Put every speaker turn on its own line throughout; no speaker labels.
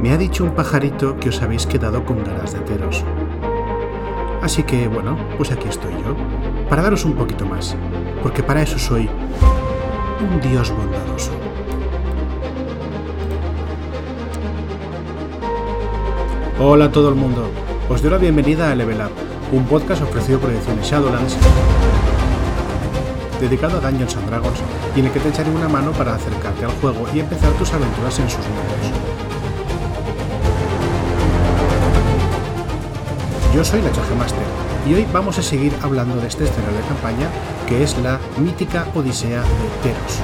Me ha dicho un pajarito que os habéis quedado con ganas de teros. Así que bueno, pues aquí estoy yo, para daros un poquito más, porque para eso soy un dios bondadoso. Hola a todo el mundo, os doy la bienvenida a Level Up, un podcast ofrecido por Ediciones Shadowlands, dedicado a Dungeons and Dragons y en el que te echaré una mano para acercarte al juego y empezar tus aventuras en sus mundos. Yo soy la Chaje Master y hoy vamos a seguir hablando de este escenario de campaña que es la mítica Odisea de Teros.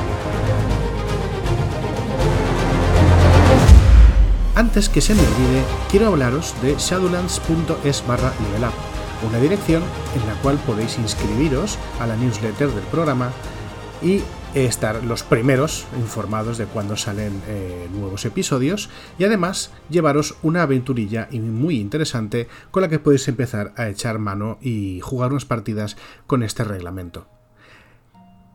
Antes que se me olvide, quiero hablaros de shadowlands.es barra level up, una dirección en la cual podéis inscribiros a la newsletter del programa y estar los primeros informados de cuando salen eh, nuevos episodios y además llevaros una aventurilla muy interesante con la que podéis empezar a echar mano y jugar unas partidas con este reglamento.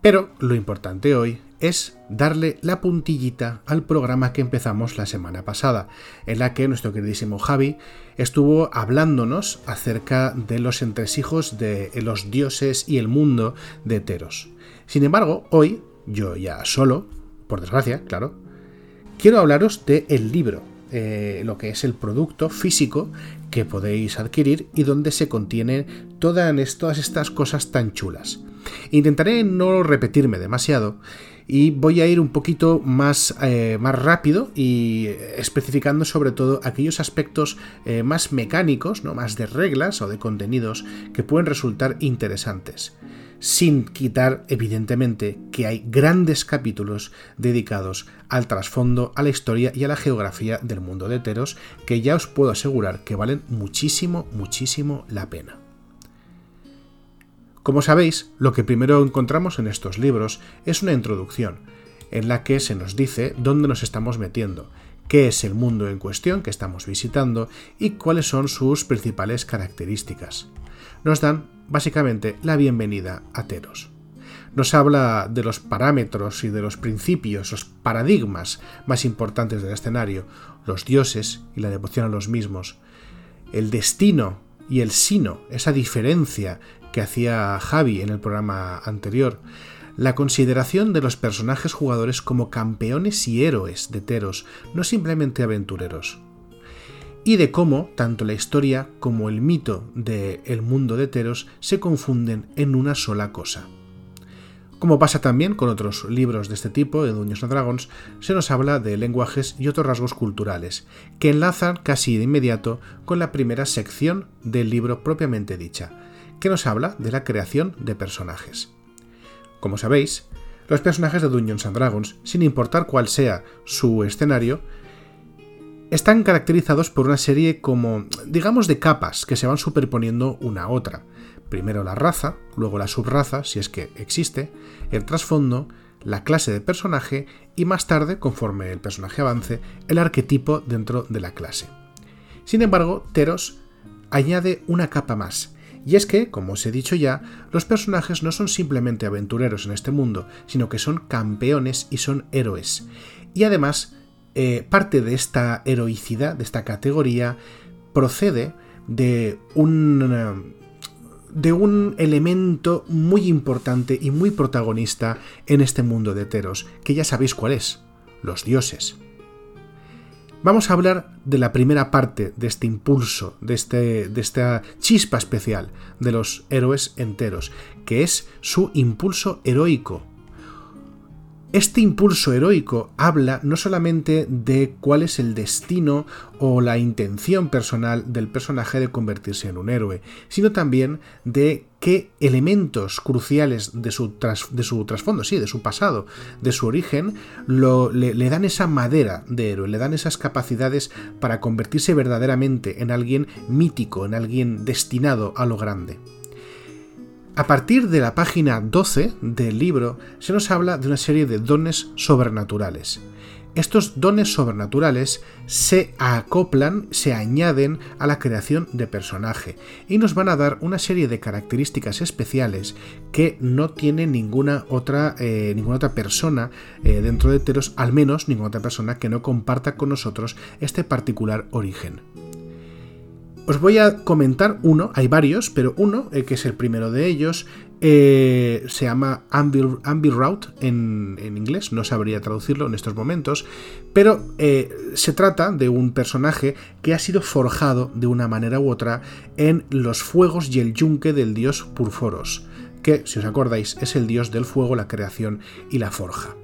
Pero lo importante hoy es darle la puntillita al programa que empezamos la semana pasada, en la que nuestro queridísimo Javi estuvo hablándonos acerca de los entresijos de los dioses y el mundo de Teros. Sin embargo, hoy, yo ya solo, por desgracia, claro, quiero hablaros del el libro, eh, lo que es el producto físico que podéis adquirir y donde se contienen todas estas cosas tan chulas. Intentaré no repetirme demasiado y voy a ir un poquito más, eh, más rápido y especificando sobre todo aquellos aspectos eh, más mecánicos, ¿no? más de reglas o de contenidos que pueden resultar interesantes. Sin quitar, evidentemente, que hay grandes capítulos dedicados al trasfondo, a la historia y a la geografía del mundo de Teros, que ya os puedo asegurar que valen muchísimo, muchísimo la pena. Como sabéis, lo que primero encontramos en estos libros es una introducción, en la que se nos dice dónde nos estamos metiendo, qué es el mundo en cuestión que estamos visitando y cuáles son sus principales características. Nos dan básicamente la bienvenida a Teros. Nos habla de los parámetros y de los principios, los paradigmas más importantes del escenario, los dioses y la devoción a los mismos, el destino y el sino, esa diferencia que hacía Javi en el programa anterior, la consideración de los personajes jugadores como campeones y héroes de Teros, no simplemente aventureros. Y de cómo tanto la historia como el mito del el mundo de Teros se confunden en una sola cosa. Como pasa también con otros libros de este tipo, de Dungeons and Dragons, se nos habla de lenguajes y otros rasgos culturales, que enlazan casi de inmediato con la primera sección del libro propiamente dicha, que nos habla de la creación de personajes. Como sabéis, los personajes de Dungeons and Dragons, sin importar cuál sea su escenario, están caracterizados por una serie como, digamos, de capas que se van superponiendo una a otra. Primero la raza, luego la subraza, si es que existe, el trasfondo, la clase de personaje y más tarde, conforme el personaje avance, el arquetipo dentro de la clase. Sin embargo, Teros añade una capa más, y es que, como os he dicho ya, los personajes no son simplemente aventureros en este mundo, sino que son campeones y son héroes. Y además, eh, parte de esta heroicidad, de esta categoría, procede de un, de un elemento muy importante y muy protagonista en este mundo de Teros, que ya sabéis cuál es, los dioses. Vamos a hablar de la primera parte de este impulso, de, este, de esta chispa especial de los héroes enteros, que es su impulso heroico, este impulso heroico habla no solamente de cuál es el destino o la intención personal del personaje de convertirse en un héroe, sino también de qué elementos cruciales de su, trasfondo, sí, de su pasado, de su origen, le, le dan esa madera de héroe, le dan esas capacidades para convertirse verdaderamente en alguien mítico, en alguien destinado a lo grande. A partir de la página 12 del libro se nos habla de una serie de dones sobrenaturales. Estos dones sobrenaturales se acoplan, se añaden a la creación de personaje y nos van a dar una serie de características especiales que no tiene ninguna otra, eh, ninguna otra persona eh, dentro de Teros, al menos ninguna otra persona que no comparta con nosotros este particular origen. Os voy a comentar uno, hay varios, pero uno, eh, que es el primero de ellos, eh, se llama Ambir, Route en, inglés, no sabría traducirlo en estos momentos, pero eh, se trata de un personaje que ha sido forjado de una manera u otra en los fuegos y el yunque del dios Purforos, que, si os acordáis, es el dios del fuego, la creación y la forja.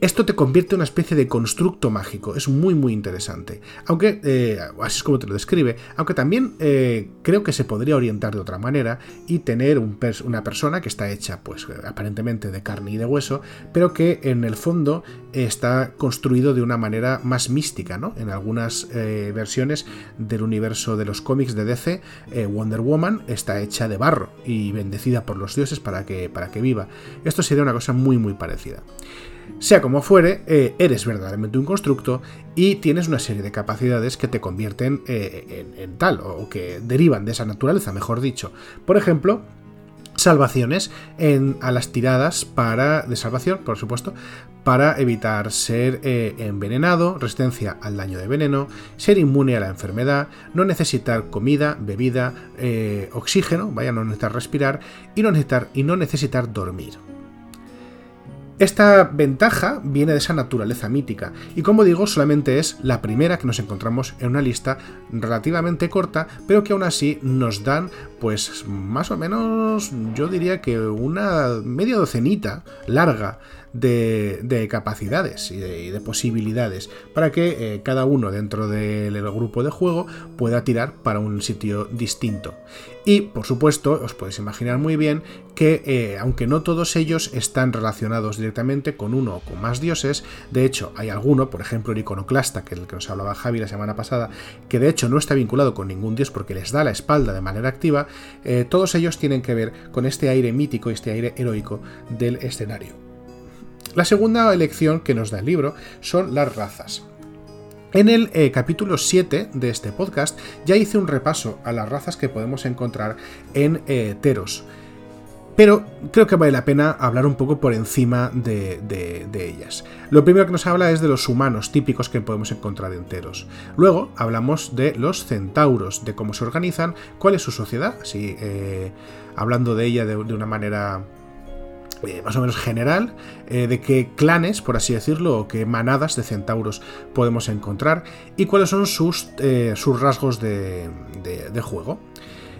Esto te convierte en una especie de constructo mágico, es muy muy interesante. Aunque, eh, así es como te lo describe, aunque también eh, creo que se podría orientar de otra manera y tener una persona que está hecha pues aparentemente de carne y de hueso, pero que en el fondo está construido de una manera más mística, ¿no? En algunas eh, versiones del universo de los cómics de DC, Wonder Woman está hecha de barro y bendecida por los dioses para que, para que viva. Esto sería una cosa muy muy parecida. Sea como fuere, eh, eres verdaderamente un constructo y tienes una serie de capacidades que te convierten eh, en, tal, o que derivan de esa naturaleza, mejor dicho. Por ejemplo, salvaciones en, a las tiradas para, de salvación, por supuesto, para evitar ser eh, envenenado, resistencia al daño de veneno, ser inmune a la enfermedad, no necesitar comida, bebida, oxígeno, vaya, no necesitar respirar y no necesitar, y no necesitar dormir. Esta ventaja viene de esa naturaleza mítica, y como digo, solamente es la primera que nos encontramos en una lista relativamente corta, pero que aún así nos dan, pues más o menos, yo diría que una media docenita larga de, capacidades y de, posibilidades para que eh, cada uno dentro del grupo de juego pueda tirar para un sitio distinto. Y por supuesto, os podéis imaginar muy bien que eh, aunque no todos ellos están relacionados directamente con uno o con más dioses, de hecho hay alguno, por ejemplo el iconoclasta, que es el que nos hablaba Javi la semana pasada, que de hecho no está vinculado con ningún dios porque les da la espalda de manera activa, eh, todos ellos tienen que ver con este aire mítico, este aire heroico del escenario. La segunda elección que nos da el libro son las razas. En el eh, capítulo 7 de este podcast ya hice un repaso a las razas que podemos encontrar en eh, Teros. Pero creo que vale la pena hablar un poco por encima de, ellas. Lo primero que nos habla es de los humanos típicos que podemos encontrar en Teros. Luego hablamos de los centauros, de cómo se organizan, cuál es su sociedad, así eh, hablando de ella de una manera eh, más o menos general eh, de qué clanes, por así decirlo, o qué manadas de centauros podemos encontrar y cuáles son sus, eh, sus rasgos de, juego.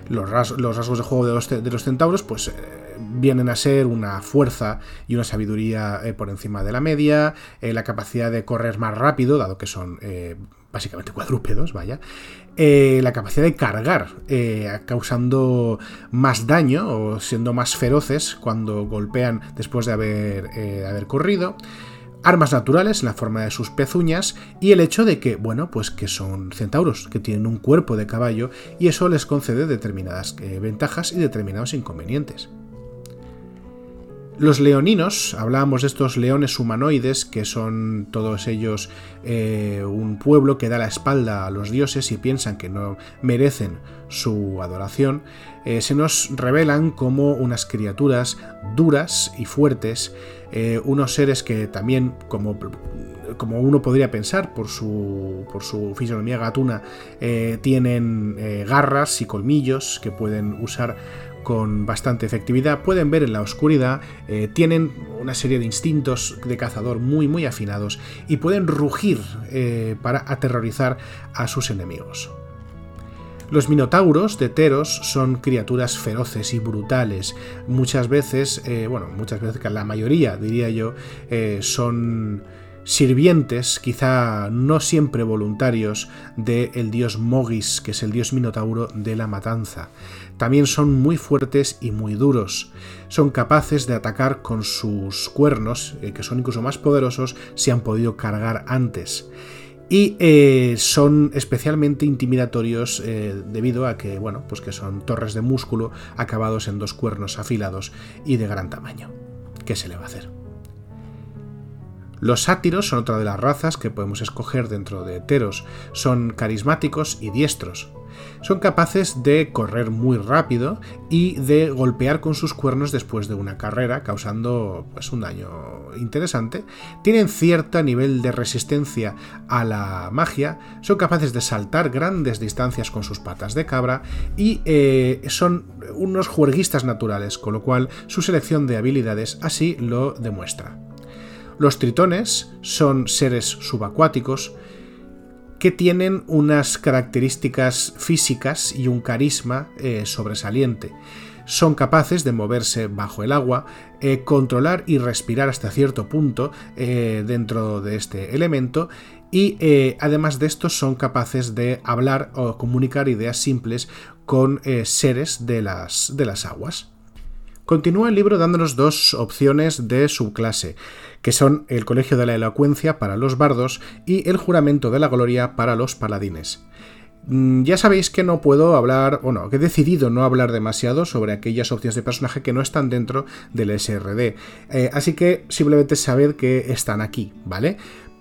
Los, rasgos de juego de los, centauros, pues vienen a ser una fuerza y una sabiduría por encima de la media, la capacidad de correr más rápido, dado que son básicamente cuadrúpedos, vaya, eh, la capacidad de cargar, eh, causando más daño o siendo más feroces cuando golpean después de haber, eh, haber corrido armas naturales en la forma de sus pezuñas y el hecho de que, bueno, pues que son centauros, que tienen un cuerpo de caballo y eso les concede determinadas ventajas y determinados inconvenientes. Los leoninos, hablábamos de estos leones humanoides, que son todos ellos eh, un pueblo que da la espalda a los dioses y piensan que no merecen su adoración, eh, se nos revelan como unas criaturas duras y fuertes, eh, unos seres que también, como, como uno podría pensar por su, por su fisonomía gatuna, tienen garras y colmillos que pueden usar con bastante efectividad, pueden ver en la oscuridad, eh, tienen una serie de instintos de cazador muy muy afinados y pueden rugir eh, para aterrorizar a sus enemigos. Los minotauros de Teros son criaturas feroces y brutales. Muchas veces, eh, bueno, muchas veces, la mayoría diría yo, son sirvientes, quizá no siempre voluntarios, del dios Mogis, que es el dios minotauro de la matanza. También son muy fuertes y muy duros. Son capaces de atacar con sus cuernos, eh, que son incluso más poderosos si han podido cargar antes. y eh, son especialmente intimidatorios eh, debido a que, bueno, pues que son torres de músculo acabados en dos cuernos afilados y de gran tamaño. ¿Qué se le va a hacer? Los sátiros son otra de las razas que podemos escoger dentro de heteros. Son carismáticos y diestros. Son capaces de correr muy rápido y de golpear con sus cuernos después de una carrera, causando pues, un daño interesante. Tienen cierto nivel de resistencia a la magia, son capaces de saltar grandes distancias con sus patas de cabra y eh, son unos juerguistas naturales, con lo cual su selección de habilidades así lo demuestra. Los tritones son seres subacuáticos que tienen unas características físicas y un carisma eh, sobresaliente. Son capaces de moverse bajo el agua, eh, controlar y respirar hasta cierto punto eh, dentro de este elemento y además de esto son capaces de hablar o comunicar ideas simples con seres de las, de las aguas. Continúa el libro dándonos dos opciones de subclase, que son el Colegio de la Elocuencia para los bardos y el Juramento de la Gloria para los paladines. Mm, ya sabéis que no puedo hablar, o no, que he decidido no hablar demasiado sobre aquellas opciones de personaje que no están dentro del SRD. Eh, así que simplemente sabed que están aquí, ¿vale?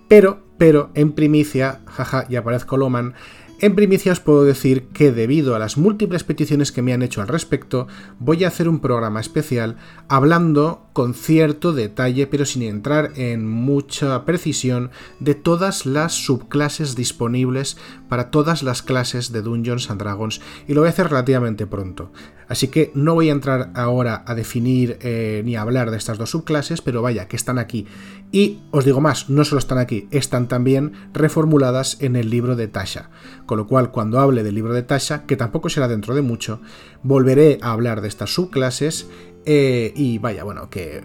Pero, pero, en primicia, jaja, ya aparezco Loman, en primicia os puedo decir que debido a las múltiples peticiones que me han hecho al respecto, voy a hacer un programa especial hablando con cierto detalle, pero sin entrar en mucha precisión, de todas las subclases disponibles para todas las clases de Dungeons and Dragons, y lo voy a hacer relativamente pronto. Así que no voy a entrar ahora a definir eh, ni a hablar de estas dos subclases, pero vaya, que están aquí. Y os digo más, no solo están aquí, están también reformuladas en el libro de Tasha. Con lo cual, cuando hable del libro de Tasha, que tampoco será dentro de mucho, volveré a hablar de estas subclases. Eh, y vaya, bueno, que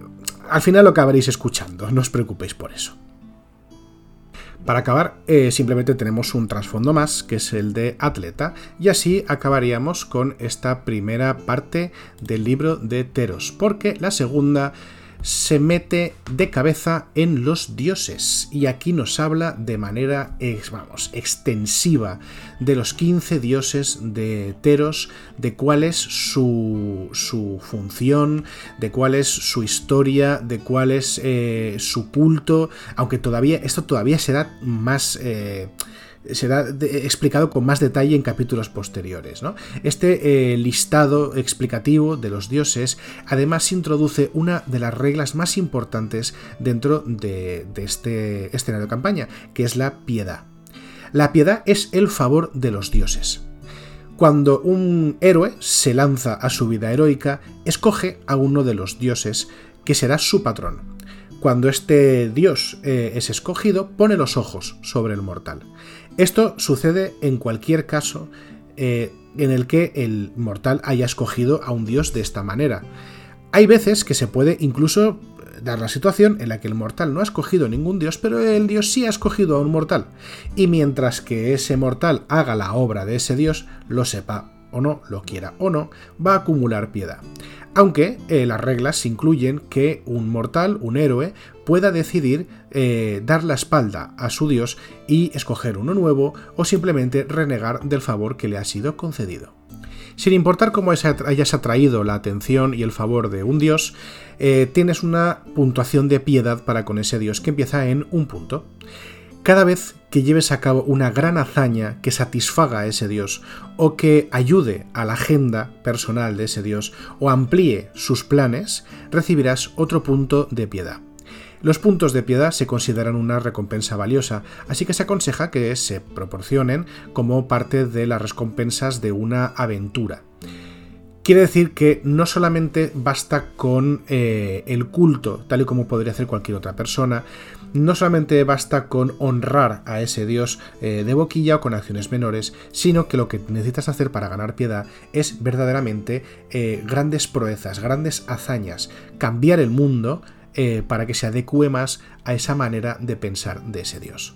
al final lo acabaréis escuchando, no os preocupéis por eso. Para acabar, eh, simplemente tenemos un trasfondo más, que es el de atleta, y así acabaríamos con esta primera parte del libro de Teros, porque la segunda se mete de cabeza en los dioses. Y aquí nos habla de manera vamos, extensiva de los 15 dioses de Teros, de cuál es su, su función, de cuál es su historia, de cuál es eh, su culto, aunque todavía esto todavía será más... Eh, será explicado con más detalle en capítulos posteriores. Este eh, listado explicativo de los dioses además introduce una de las reglas más importantes dentro de, este escenario de campaña, que es la piedad. La piedad es el favor de los dioses. Cuando un héroe se lanza a su vida heroica, escoge a uno de los dioses que será su patrón. Cuando este dios eh, es escogido, pone los ojos sobre el mortal. Esto sucede en cualquier caso eh, en el que el mortal haya escogido a un dios de esta manera. Hay veces que se puede incluso dar la situación en la que el mortal no ha escogido ningún dios, pero el dios sí ha escogido a un mortal. Y mientras que ese mortal haga la obra de ese dios, lo sepa o no, lo quiera o no, va a acumular piedad aunque eh, las reglas incluyen que un mortal, un héroe, pueda decidir eh, dar la espalda a su dios y escoger uno nuevo o simplemente renegar del favor que le ha sido concedido. Sin importar cómo hayas atraído la atención y el favor de un dios, eh, tienes una puntuación de piedad para con ese dios que empieza en un punto. Cada vez que lleves a cabo una gran hazaña que satisfaga a ese dios o que ayude a la agenda personal de ese dios o amplíe sus planes, recibirás otro punto de piedad. Los puntos de piedad se consideran una recompensa valiosa, así que se aconseja que se proporcionen como parte de las recompensas de una aventura. Quiere decir que no solamente basta con eh, el culto, tal y como podría hacer cualquier otra persona, no solamente basta con honrar a ese dios eh, de boquilla o con acciones menores, sino que lo que necesitas hacer para ganar piedad es verdaderamente eh, grandes proezas, grandes hazañas, cambiar el mundo para que se adecue más a esa manera de pensar de ese dios.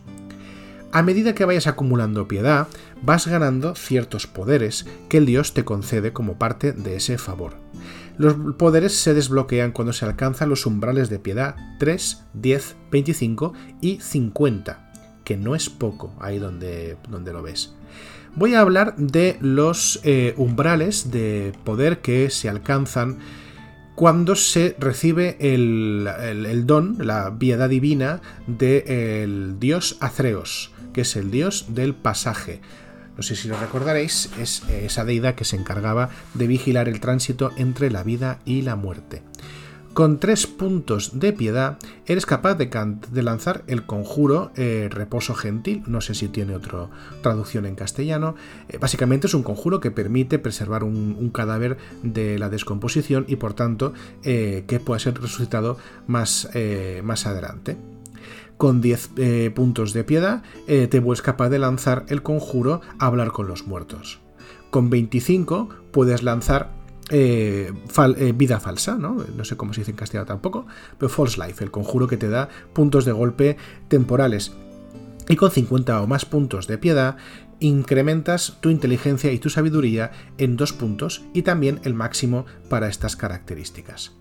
A medida que vayas acumulando piedad, vas ganando ciertos poderes que el dios te concede como parte de ese favor. Los poderes se desbloquean cuando se alcanzan los umbrales de piedad 3, 10, 25 y 50 que no es poco ahí donde, donde lo ves. Voy a hablar de los eh, umbrales de poder que se alcanzan cuando se recibe el, don, la piedad divina del dios Atreos, que es el dios del pasaje. No sé si lo recordaréis, es esa deidad que se encargaba de vigilar el tránsito entre la vida y la muerte. Con tres puntos de piedad eres capaz de, lanzar el conjuro eh, Reposo Gentil, no sé si tiene otra traducción en castellano. Eh, básicamente es un conjuro que permite preservar un, cadáver de la descomposición y por tanto eh, que pueda ser resucitado más, más adelante. Con 10 puntos de piedad te vuelves capaz de lanzar el conjuro Hablar con los muertos. Con 25 puedes lanzar eh, eh, vida falsa, ¿no? No sé cómo se dice en castellano tampoco, pero false life, el conjuro que te da puntos de golpe temporales. Y con 50 o más puntos de piedad, incrementas tu inteligencia y tu sabiduría en dos puntos y también el máximo para estas características.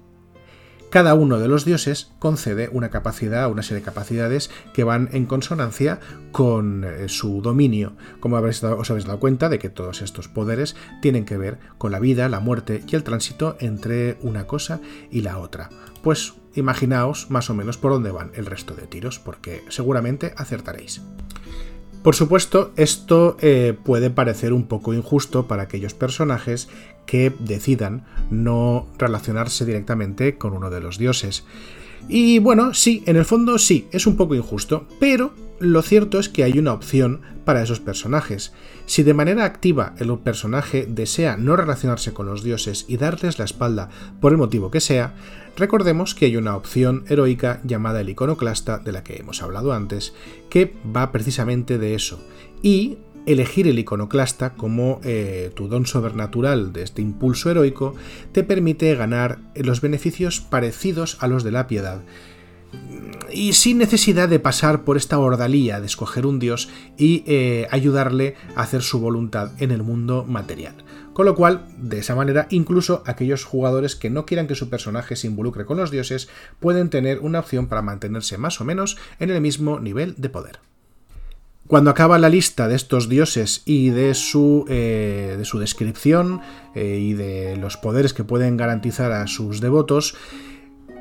Cada uno de los dioses concede una capacidad, una serie de capacidades que van en consonancia con eh, su dominio. Como os habéis dado cuenta de que todos estos poderes tienen que ver con la vida, la muerte y el tránsito entre una cosa y la otra. Pues imaginaos más o menos por dónde van el resto de tiros, porque seguramente acertaréis. Por supuesto, esto eh, puede parecer un poco injusto para aquellos personajes que decidan no relacionarse directamente con uno de los dioses. Y bueno, sí, en el fondo sí, es un poco injusto, pero lo cierto es que hay una opción para esos personajes. Si de manera activa el personaje desea no relacionarse con los dioses y darles la espalda por el motivo que sea, recordemos que hay una opción heroica llamada el iconoclasta, de la que hemos hablado antes, que va precisamente de eso. Y elegir el iconoclasta como eh, tu don sobrenatural de este impulso heroico te permite ganar los beneficios parecidos a los de la piedad y sin necesidad de pasar por esta ordalía de escoger un dios y eh, ayudarle a hacer su voluntad en el mundo material. Con lo cual, de esa manera, incluso aquellos jugadores que no quieran que su personaje se involucre con los dioses pueden tener una opción para mantenerse más o menos en el mismo nivel de poder. Cuando acaba la lista de estos dioses y de su, eh, de su descripción eh, y de los poderes que pueden garantizar a sus devotos,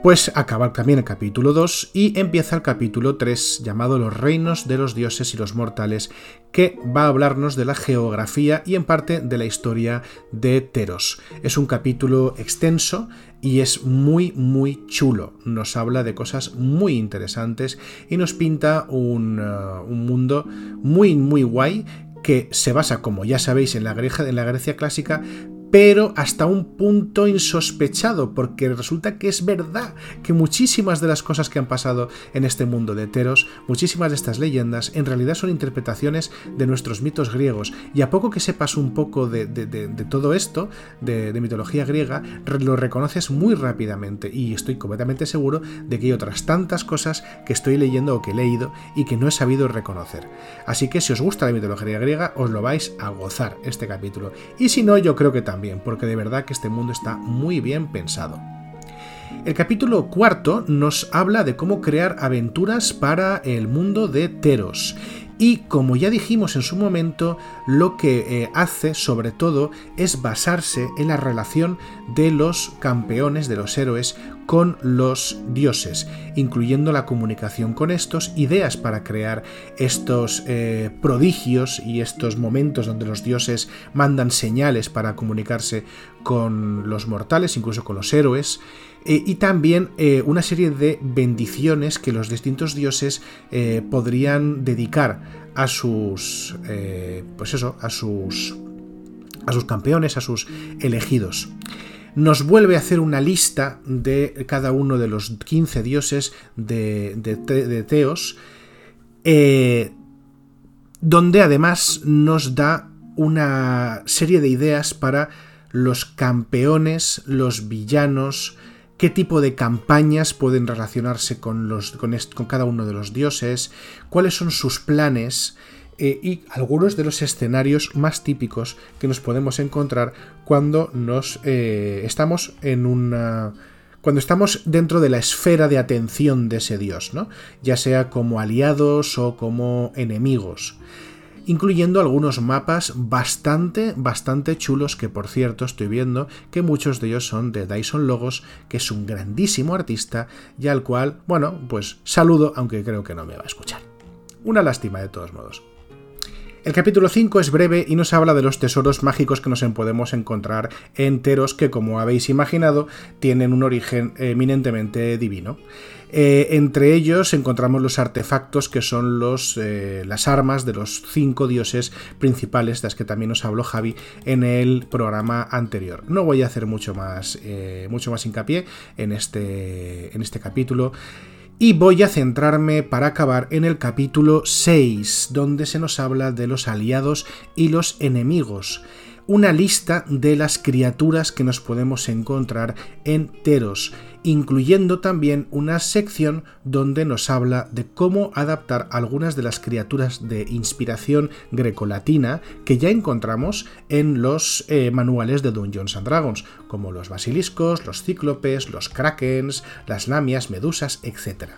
pues acaba también el capítulo 2 y empieza el capítulo 3 llamado Los reinos de los dioses y los mortales, que va a hablarnos de la geografía y en parte de la historia de Teros. Es un capítulo extenso y es muy muy chulo. Nos habla de cosas muy interesantes y nos pinta un, uh, un mundo muy muy guay que se basa, como ya sabéis, en la, en la Grecia clásica, pero hasta un punto insospechado, porque resulta que es verdad que muchísimas de las cosas que han pasado en este mundo de Teros, muchísimas de estas leyendas, en realidad son interpretaciones de nuestros mitos griegos, y a poco que sepas un poco de, todo esto, de, mitología griega, lo reconoces muy rápidamente, y estoy completamente seguro de que hay otras tantas cosas que estoy leyendo o que he leído y que no he sabido reconocer. Así que si os gusta la mitología griega, os lo vais a gozar este capítulo, y si no, yo creo que también porque de verdad que este mundo está muy bien pensado. El capítulo cuarto nos habla de cómo crear aventuras para el mundo de Teros y como ya dijimos en su momento, lo que eh, hace sobre todo es basarse en la relación de los campeones, de los héroes, con los dioses, incluyendo la comunicación con estos, ideas para crear estos eh, prodigios y estos momentos donde los dioses mandan señales para comunicarse con los mortales, incluso con los héroes. Eh, y también eh, una serie de bendiciones que los distintos dioses podrían dedicar a sus pues eso a sus a sus campeones a sus elegidos nos vuelve a hacer una lista de cada uno de los 15 dioses de, de Teos donde además nos da una serie de ideas para los campeones, los villanos, qué tipo de campañas pueden relacionarse con, los, con, cada uno de los dioses, cuáles son sus planes eh, y algunos de los escenarios más típicos que nos podemos encontrar cuando nos eh, estamos en una cuando estamos dentro de la esfera de atención de ese dios, ¿no? Ya sea como aliados o como enemigos incluyendo algunos mapas bastante, bastante chulos que por cierto estoy viendo que muchos de ellos son de Dyson Logos, que es un grandísimo artista y al cual, bueno, pues saludo, aunque creo que no me va a escuchar. Una lástima de todos modos. El capítulo 5 es breve y nos habla de los tesoros mágicos que nos podemos encontrar enteros que, como habéis imaginado, tienen un origen eminentemente divino. Eh, entre ellos encontramos los artefactos que son eh, las armas de los cinco dioses principales, de las que también nos habló Javi en el programa anterior. No voy a hacer mucho más, eh, mucho más hincapié en este, en este capítulo. Y voy a centrarme para acabar en el capítulo 6, donde se nos habla de los aliados y los enemigos una lista de las criaturas que nos podemos encontrar en Teros, incluyendo también una sección donde nos habla de cómo adaptar algunas de las criaturas de inspiración grecolatina que ya encontramos en los eh, manuales de Dungeons and Dragons, como los basiliscos, los cíclopes, los krakens, las lamias, medusas, etc.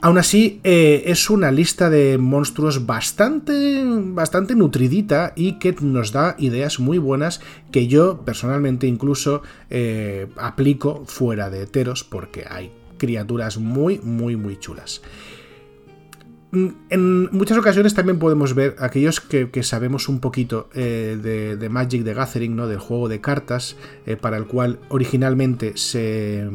Aún así, eh, es una lista de monstruos bastante, bastante nutridita y que nos da ideas muy buenas que yo personalmente incluso eh, aplico fuera de Teros porque hay criaturas muy, muy, muy chulas. Mm, en muchas ocasiones también podemos ver aquellos que, sabemos un poquito eh, de, Magic the Gathering, ¿no? del juego de cartas, para el cual originalmente se,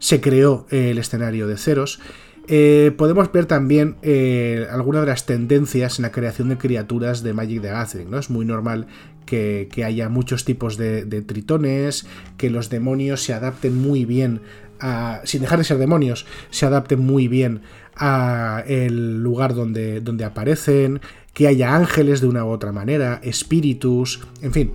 se creó el escenario de Ceros. Eh, podemos ver también eh, algunas de las tendencias en la creación de criaturas de Magic the Gathering. ¿no? Es muy normal que, haya muchos tipos de, tritones, que los demonios se adapten muy bien sin dejar de ser demonios, se adapten muy bien a el lugar donde, donde aparecen, que haya ángeles de una u otra manera, espíritus, en fin,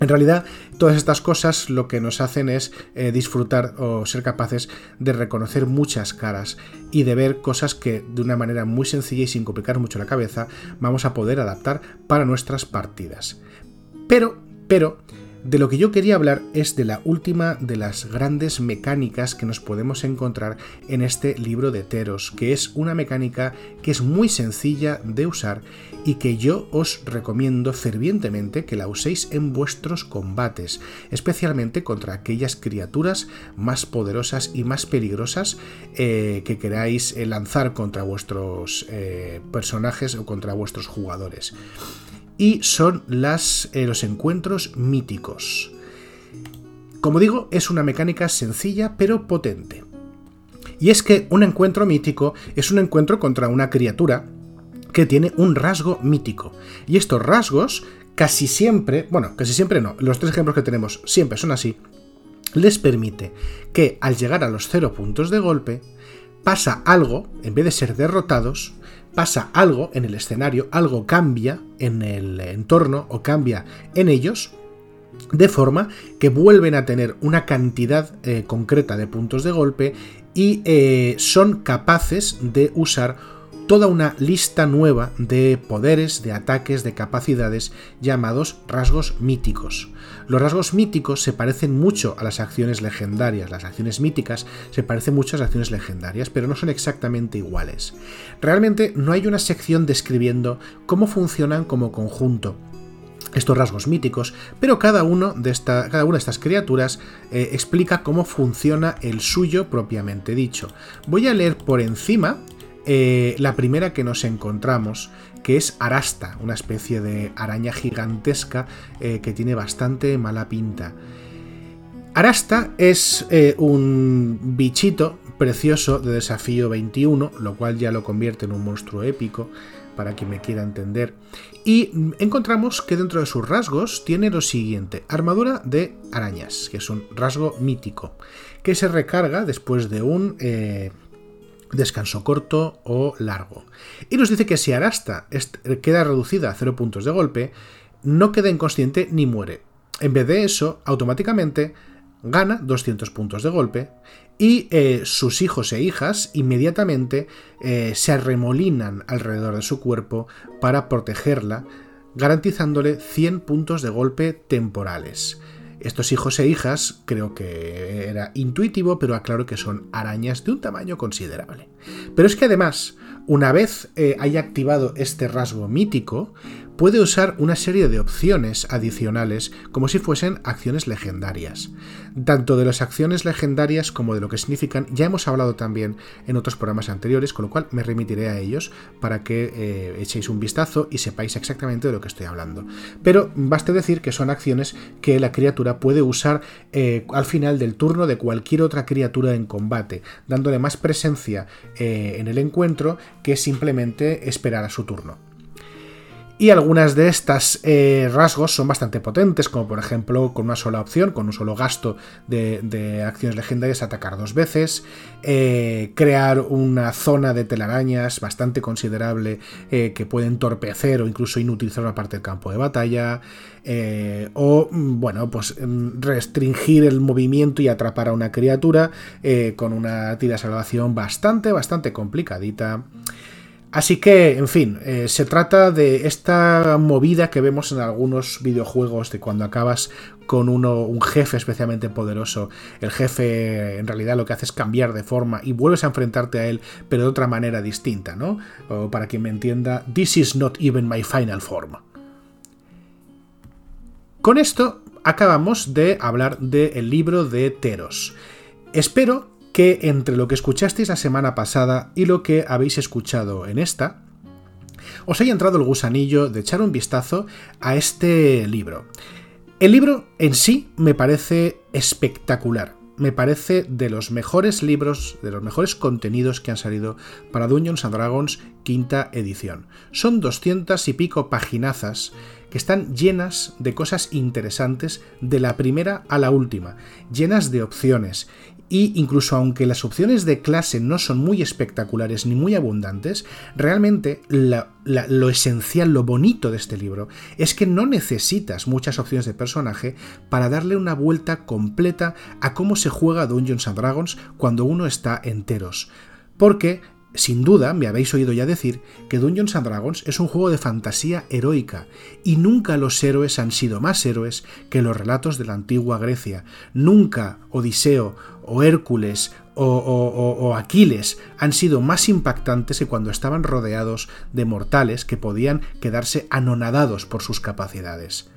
en realidad, todas estas cosas lo que nos hacen es eh, disfrutar o ser capaces de reconocer muchas caras y de ver cosas que de una manera muy sencilla y sin complicar mucho la cabeza vamos a poder adaptar para nuestras partidas. Pero, pero, de lo que yo quería hablar es de la última de las grandes mecánicas que nos podemos encontrar en este libro de Teros, que es una mecánica que es muy sencilla de usar y que yo os recomiendo fervientemente que la uséis en vuestros combates, especialmente contra aquellas criaturas más poderosas y más peligrosas eh, que queráis eh, lanzar contra vuestros eh, personajes o contra vuestros jugadores y son las, eh, los encuentros míticos. Como digo, es una mecánica sencilla pero potente. Y es que un encuentro mítico es un encuentro contra una criatura que tiene un rasgo mítico. Y estos rasgos casi siempre, bueno, casi siempre no, los tres ejemplos que tenemos siempre son así, les permite que al llegar a los cero puntos de golpe, pasa algo, en vez de ser derrotados, pasa algo en el escenario, algo cambia en el entorno o cambia en ellos, de forma que vuelven a tener una cantidad eh, concreta de puntos de golpe y eh, son capaces de usar toda una lista nueva de poderes, de ataques, de capacidades llamados rasgos míticos. Los rasgos míticos se parecen mucho a las acciones legendarias, las acciones míticas se parecen mucho a las acciones legendarias, pero no son exactamente iguales. Realmente no hay una sección describiendo cómo funcionan como conjunto, estos rasgos míticos, pero cada, uno de una de estas criaturas eh, explica cómo funciona el suyo propiamente dicho. Voy a leer por encima eh, la primera que nos encontramos, que es Arasta, una especie de araña gigantesca eh, que tiene bastante mala pinta. Arasta es eh, un bichito precioso de desafío 21, lo cual ya lo convierte en un monstruo épico, para quien me quiera entender. Y encontramos que dentro de sus rasgos tiene lo siguiente, armadura de arañas, que es un rasgo mítico, que se recarga después de un descanso corto o largo. Y nos dice que si Arasta queda reducida a 0 puntos de golpe, no queda inconsciente ni muere. En vez de eso, automáticamente gana 200 puntos de golpe y eh, sus hijos e hijas inmediatamente eh, se arremolinan alrededor de su cuerpo para protegerla, garantizándole 100 puntos de golpe temporales. Estos hijos e hijas creo que era intuitivo, pero aclaro que son arañas de un tamaño considerable. Pero es que además, una vez eh, haya activado este rasgo mítico, puede usar una serie de opciones adicionales como si fuesen acciones legendarias. Tanto de las acciones legendarias como de lo que significan ya hemos hablado también en otros programas anteriores, con lo cual me remitiré a ellos para que eh, echéis un vistazo y sepáis exactamente de lo que estoy hablando. Pero baste decir que son acciones que la criatura puede usar eh, al final del turno de cualquier otra criatura en combate, dándole más presencia eh, en el encuentro que simplemente esperar a su turno. Y algunas de estas eh, rasgos son bastante potentes, como por ejemplo con una sola opción, con un solo gasto de, acciones legendarias, atacar dos veces, eh, crear una zona de telarañas bastante considerable eh, que puede entorpecer o incluso inutilizar una parte del campo de batalla, o bueno, pues mm, restringir el movimiento y atrapar a una criatura con una tira de salvación bastante, bastante complicadita. Así que, en fin, eh, se trata de esta movida que vemos en algunos videojuegos de cuando acabas con uno, un jefe especialmente poderoso. El jefe en realidad lo que hace es cambiar de forma y vuelves a enfrentarte a él, pero de otra manera distinta, ¿no? O para quien me entienda, this is not even my final form. Con esto acabamos de hablar del libro de Teros. Espero que entre lo que escuchasteis la semana pasada y lo que habéis escuchado en esta, os haya entrado el gusanillo de echar un vistazo a este libro. El libro en sí me parece espectacular. Me parece de los mejores libros, de los mejores contenidos que han salido para Dungeons and Dragons quinta edición. Son doscientas y pico paginazas que están llenas de cosas interesantes de la primera a la última, llenas de opciones y incluso aunque las opciones de clase no son muy espectaculares ni muy abundantes, realmente lo esencial, lo bonito de este libro es que no necesitas muchas opciones de personaje para darle una vuelta completa a cómo se juega Dungeons and Dragons cuando uno está enteros. Porque sin duda, me habéis oído ya decir que Dungeons and Dragons es un juego de fantasía heroica, y nunca los héroes han sido más héroes que los relatos de la antigua Grecia. Nunca Odiseo o Hércules o, Aquiles han sido más impactantes que cuando estaban rodeados de mortales que podían quedarse anonadados por sus capacidades.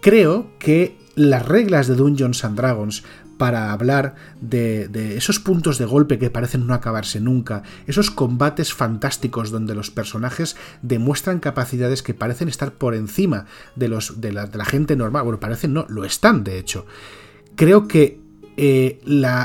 Creo que las reglas de Dungeons and Dragons para hablar de, esos puntos de golpe que parecen no acabarse nunca, esos combates fantásticos donde los personajes demuestran capacidades que parecen estar por encima de, los, la, de la gente normal, bueno, parecen no, lo están de hecho. Creo que eh,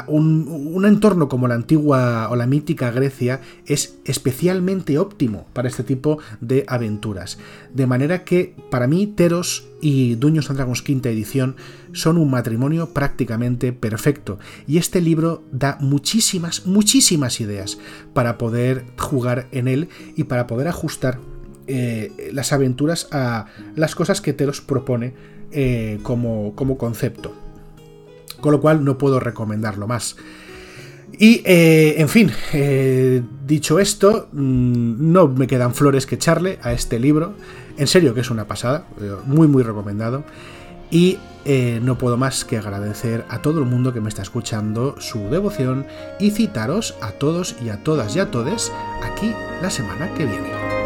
un, entorno como la antigua o la mítica Grecia es especialmente óptimo para este tipo de aventuras. De manera que para mí Teros y Dungeons and Dragons quinta edición son un matrimonio prácticamente perfecto. Y este libro da muchísimas, muchísimas ideas para poder jugar en él y para poder ajustar eh, las aventuras a las cosas que Teros propone eh, como, como concepto con lo cual no puedo recomendarlo más. Y, eh, en fin, eh, dicho esto, mm, no me quedan flores que echarle a este libro. En serio que es una pasada, eh, muy muy recomendado. Y no puedo más que agradecer a todo el mundo que me está escuchando su devoción y citaros a todos y a todas y a todes aquí la semana que viene.